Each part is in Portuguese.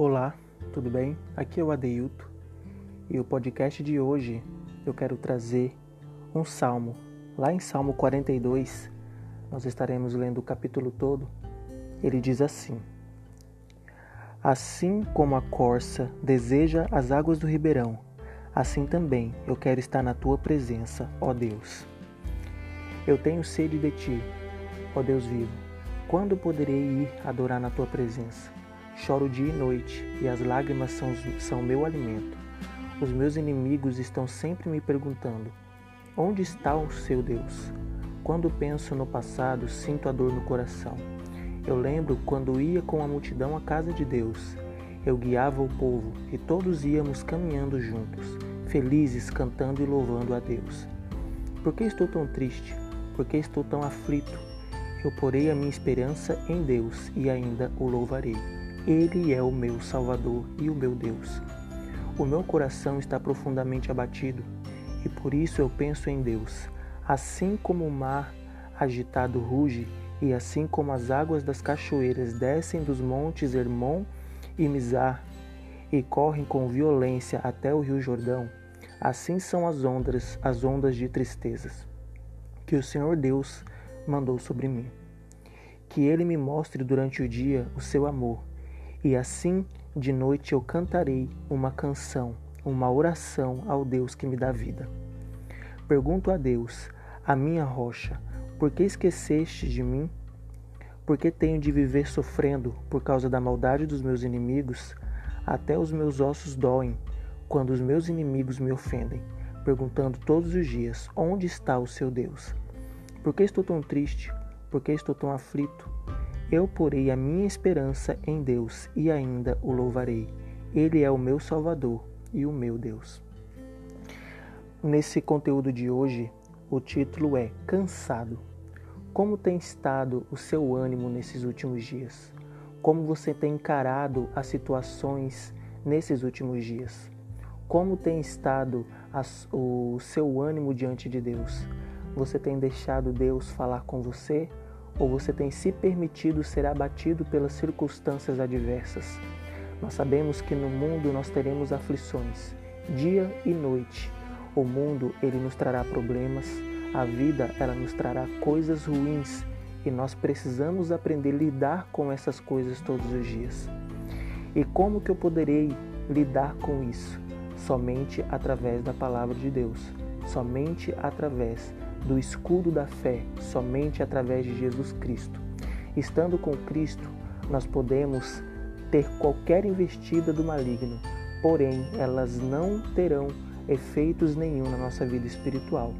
Olá, tudo bem? Aqui é o Adeilto e o podcast de hoje eu quero trazer um salmo. Lá em Salmo 42, nós estaremos lendo o capítulo todo. Ele diz assim: Assim como a corça deseja as águas do ribeirão, assim também eu quero estar na tua presença, ó Deus. Eu tenho sede de ti, ó Deus vivo. Quando poderei ir adorar na tua presença? Choro dia e noite, e as lágrimas são, são meu alimento. Os meus inimigos estão sempre me perguntando: onde está o seu Deus? Quando penso no passado, sinto a dor no coração. Eu lembro quando ia com a multidão à casa de Deus. Eu guiava o povo e todos íamos caminhando juntos, felizes, cantando e louvando a Deus. Por que estou tão triste? Por que estou tão aflito? Eu porei a minha esperança em Deus e ainda o louvarei. Ele é o meu Salvador e o meu Deus. O meu coração está profundamente abatido e por isso eu penso em Deus. Assim como o mar agitado ruge e assim como as águas das cachoeiras descem dos montes Hermon e Mizar e correm com violência até o rio Jordão, assim são as ondas, as ondas de tristezas que o Senhor Deus mandou sobre mim. Que ele me mostre durante o dia o seu amor e assim de noite eu cantarei uma canção, uma oração ao Deus que me dá vida. Pergunto a Deus, a minha rocha, por que esqueceste de mim? Por que tenho de viver sofrendo por causa da maldade dos meus inimigos? Até os meus ossos doem quando os meus inimigos me ofendem, perguntando todos os dias: onde está o seu Deus? Por que estou tão triste? Por que estou tão aflito? Eu porei a minha esperança em Deus e ainda o louvarei. Ele é o meu Salvador e o meu Deus. Nesse conteúdo de hoje, o título é Cansado. Como tem estado o seu ânimo nesses últimos dias? Como você tem encarado as situações nesses últimos dias? Como tem estado as, o seu ânimo diante de Deus? Você tem deixado Deus falar com você ou você tem se permitido ser abatido pelas circunstâncias adversas. Nós sabemos que no mundo nós teremos aflições, dia e noite. O mundo ele nos trará problemas, a vida ela nos trará coisas ruins e nós precisamos aprender a lidar com essas coisas todos os dias. E como que eu poderei lidar com isso? Somente através da palavra de Deus, somente através do escudo da fé somente através de Jesus Cristo. Estando com Cristo, nós podemos ter qualquer investida do maligno, porém elas não terão efeitos nenhum na nossa vida espiritual.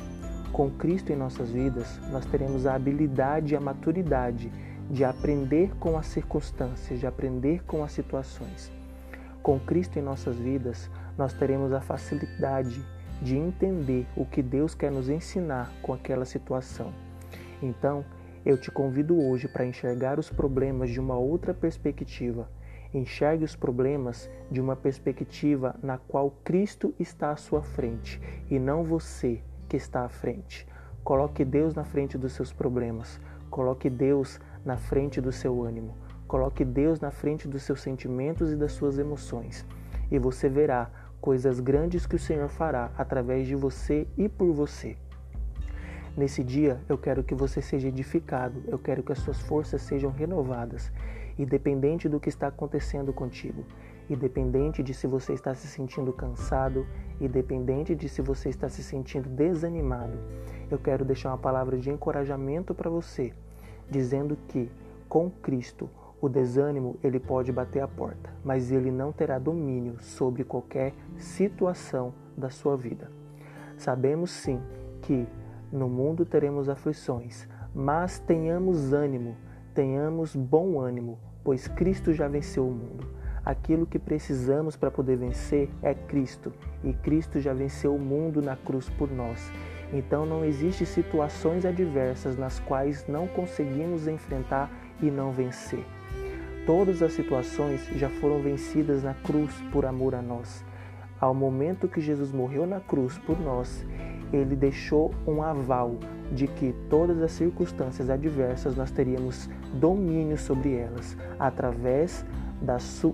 Com Cristo em nossas vidas, nós teremos a habilidade e a maturidade de aprender com as circunstâncias, de aprender com as situações. Com Cristo em nossas vidas, nós teremos a facilidade de entender o que Deus quer nos ensinar com aquela situação. Então, eu te convido hoje para enxergar os problemas de uma outra perspectiva. Enxergue os problemas de uma perspectiva na qual Cristo está à sua frente e não você que está à frente. Coloque Deus na frente dos seus problemas. Coloque Deus na frente do seu ânimo. Coloque Deus na frente dos seus sentimentos e das suas emoções. E você verá coisas grandes que o Senhor fará através de você e por você. Nesse dia, eu quero que você seja edificado, eu quero que as suas forças sejam renovadas, independente do que está acontecendo contigo, independente de se você está se sentindo cansado, independente de se você está se sentindo desanimado. Eu quero deixar uma palavra de encorajamento para você, dizendo que com Cristo o desânimo ele pode bater a porta, mas ele não terá domínio sobre qualquer situação da sua vida. Sabemos sim que no mundo teremos aflições, mas tenhamos ânimo, tenhamos bom ânimo, pois Cristo já venceu o mundo. Aquilo que precisamos para poder vencer é Cristo, e Cristo já venceu o mundo na cruz por nós. Então não existe situações adversas nas quais não conseguimos enfrentar e não vencer. Todas as situações já foram vencidas na cruz por amor a nós. Ao momento que Jesus morreu na cruz por nós, ele deixou um aval de que todas as circunstâncias adversas nós teríamos domínio sobre elas através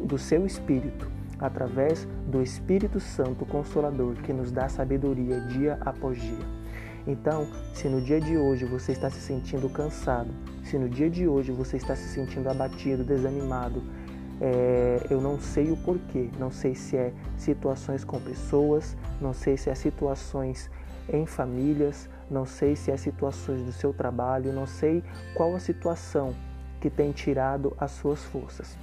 do seu Espírito, através do Espírito Santo Consolador que nos dá sabedoria dia após dia. Então, se no dia de hoje você está se sentindo cansado, se no dia de hoje você está se sentindo abatido, desanimado, é, eu não sei o porquê, não sei se é situações com pessoas, não sei se é situações em famílias, não sei se é situações do seu trabalho, não sei qual a situação que tem tirado as suas forças.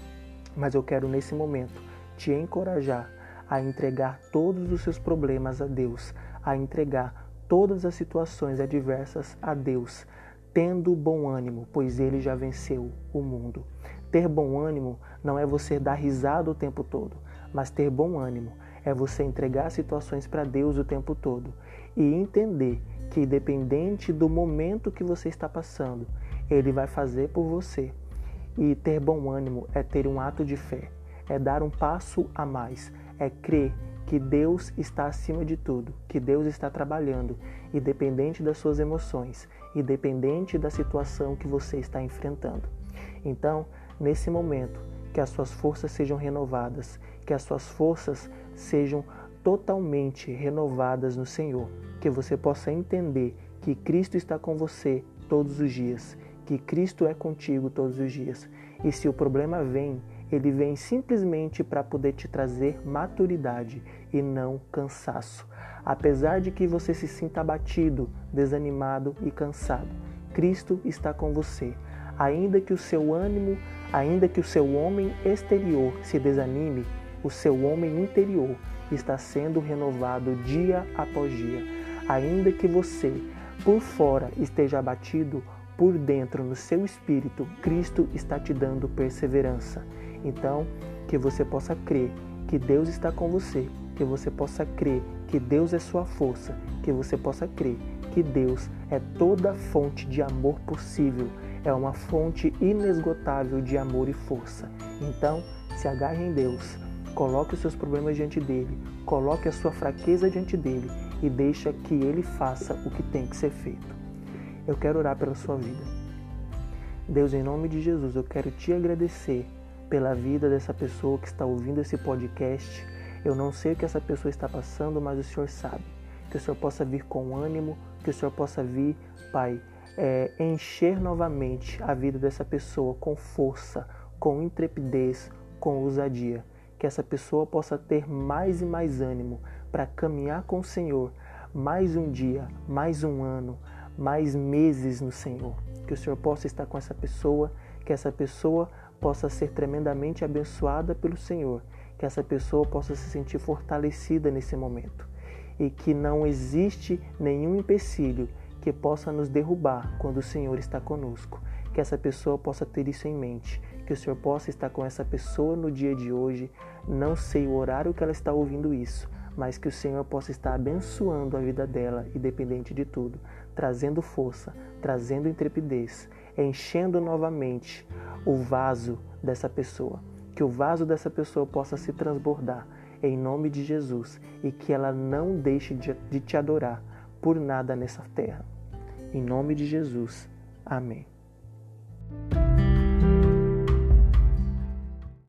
Mas eu quero nesse momento te encorajar a entregar todos os seus problemas a Deus, a entregar todas as situações adversas a Deus, tendo bom ânimo, pois ele já venceu o mundo. Ter bom ânimo não é você dar risada o tempo todo, mas ter bom ânimo é você entregar situações para Deus o tempo todo e entender que, independente do momento que você está passando, Ele vai fazer por você. E ter bom ânimo é ter um ato de fé, é dar um passo a mais, é crer que Deus está acima de tudo, que Deus está trabalhando, independente das suas emoções, independente da situação que você está enfrentando. Então, nesse momento, que as suas forças sejam renovadas, que as suas forças sejam totalmente renovadas no Senhor, que você possa entender que Cristo está com você todos os dias, que Cristo é contigo todos os dias. E se o problema vem, ele vem simplesmente para poder te trazer maturidade e não cansaço. Apesar de que você se sinta abatido, desanimado e cansado, Cristo está com você. Ainda que o seu ânimo, ainda que o seu homem exterior se desanime, o seu homem interior está sendo renovado dia após dia. Ainda que você, por fora, esteja abatido, por dentro, no seu espírito, Cristo está te dando perseverança. Então, que você possa crer que Deus está com você, que você possa crer que Deus é sua força, que você possa crer que Deus é toda fonte de amor possível, é uma fonte inesgotável de amor e força. Então, se agarre em Deus, coloque os seus problemas diante dele, coloque a sua fraqueza diante dele e deixa que ele faça o que tem que ser feito. Eu quero orar pela sua vida. Deus, em nome de Jesus, eu quero te agradecer pela vida dessa pessoa que está ouvindo esse podcast. Eu não sei o que essa pessoa está passando, mas o Senhor sabe. Que o Senhor possa vir com ânimo, que o Senhor possa vir, Pai, é, encher novamente a vida dessa pessoa com força, com intrepidez, com ousadia. Que essa pessoa possa ter mais e mais ânimo para caminhar com o Senhor mais um dia, mais um ano, mais meses no Senhor. Que o Senhor possa estar com essa pessoa, que essa pessoa possa ser tremendamente abençoada pelo Senhor, que essa pessoa possa se sentir fortalecida nesse momento e que não existe nenhum empecilho que possa nos derrubar quando o Senhor está conosco. Que essa pessoa possa ter isso em mente, que o Senhor possa estar com essa pessoa no dia de hoje. Não sei o horário que ela está ouvindo isso, mas que o Senhor possa estar abençoando a vida dela, independente de tudo, trazendo força, trazendo intrepidez, enchendo novamente o vaso dessa pessoa. Que o vaso dessa pessoa possa se transbordar em nome de Jesus e que ela não deixe de te adorar por nada nessa terra. Em nome de Jesus. Amém.